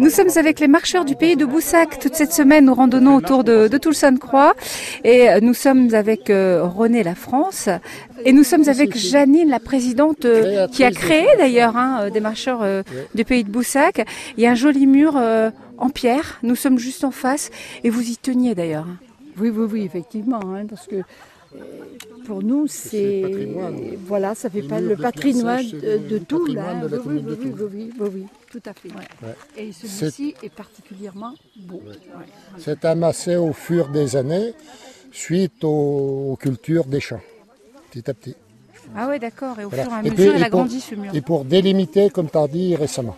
Nous sommes avec les marcheurs du pays de Boussac. Toute cette semaine, nous randonnons autour de, de Toulson-Croix. Et euh, nous sommes avec euh, René La France. Et nous sommes avec Janine, la présidente, euh, qui a créé d'ailleurs hein, euh, des marcheurs euh, du pays de Boussac. Il y a un joli mur euh, en pierre. Nous sommes juste en face. Et vous y teniez d'ailleurs. Oui, oui, oui, effectivement, hein, parce que pour nous, c'est voilà, ça fait pas le patrimoine de, tout là. de la oui, oui, oui, oui, oui, oui, tout à fait. Ouais. Et celui-ci est... particulièrement beau. Ouais. C'est amassé au fur des années suite aux, aux cultures des champs, petit à petit. Ah ouais, d'accord. Et au Voilà. fur et à Et mesure, puis- il a pour- grandi ce mur. Et pour délimiter, comme tu as dit récemment.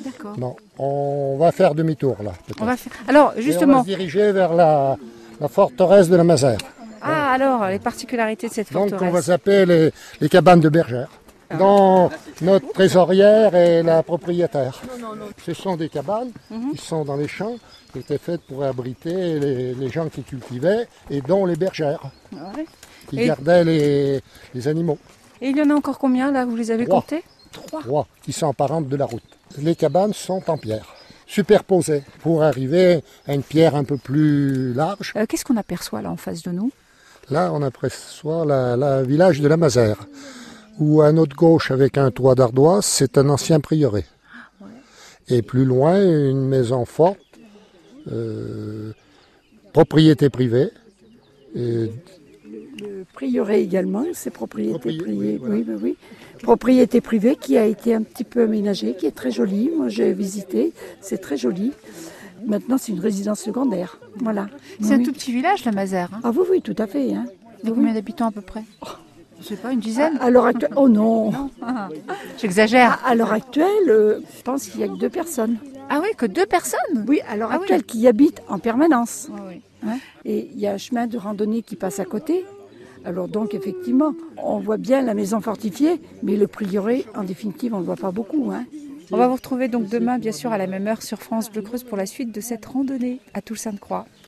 D'accord. Non, on va faire demi-tour là. On va faire. Alors, Et on va justement. se diriger vers la, la forteresse de la Mazère. Ah, alors, les particularités de cette Donc forteresse. on va s'appeler les, les cabanes de bergère. dont notre trésorière est la propriétaire. Ce sont des cabanes qui sont dans les champs, qui étaient faites pour abriter les, les gens qui cultivaient et dont les bergères, qui Et- gardaient les, les animaux. Et il y en a encore combien là Vous les avez Trois. comptés? Trois. Trois qui sont apparentes de la route. Les cabanes sont en pierre, superposées, pour arriver à une pierre un peu plus large. Euh, Qu'est-ce qu'on aperçoit là en face de nous? Là, on aperçoit la village de la Mazère, où à notre gauche, avec un toit d'ardoise, c'est un ancien prieuré. Et plus loin, une maison forte, euh, propriété privée. Et Le prieuré également, c'est propriété Proprié- privée. oui, voilà. oui, oui, oui. Propriété privée qui a été un petit peu aménagée, qui est très jolie. Moi, j'ai visité, c'est très joli. Maintenant, c'est une résidence secondaire. Voilà. C'est Oui, un oui. tout petit village, la Mazère. Hein Ah oui, oui, tout à fait. Hein. Il y a combien d'habitants à peu près? Je sais pas, une dizaine À l'heure actuelle, oh non. J'exagère. À l'heure actuelle, euh, je pense qu'il n'y a que deux personnes. Ah oui, que deux personnes? Oui, à l'heure Ah oui. actuelle, qui y habitent en permanence. oui. Hein. Et il y a un chemin de randonnée qui passe à côté. Alors donc, effectivement, on voit bien la maison fortifiée, mais le prieuré, en définitive, on ne le voit pas beaucoup. Hein. On va vous retrouver donc demain, bien sûr, à la même heure sur France Bleu Creuse pour la suite de cette randonnée à Toul-Sainte-Croix.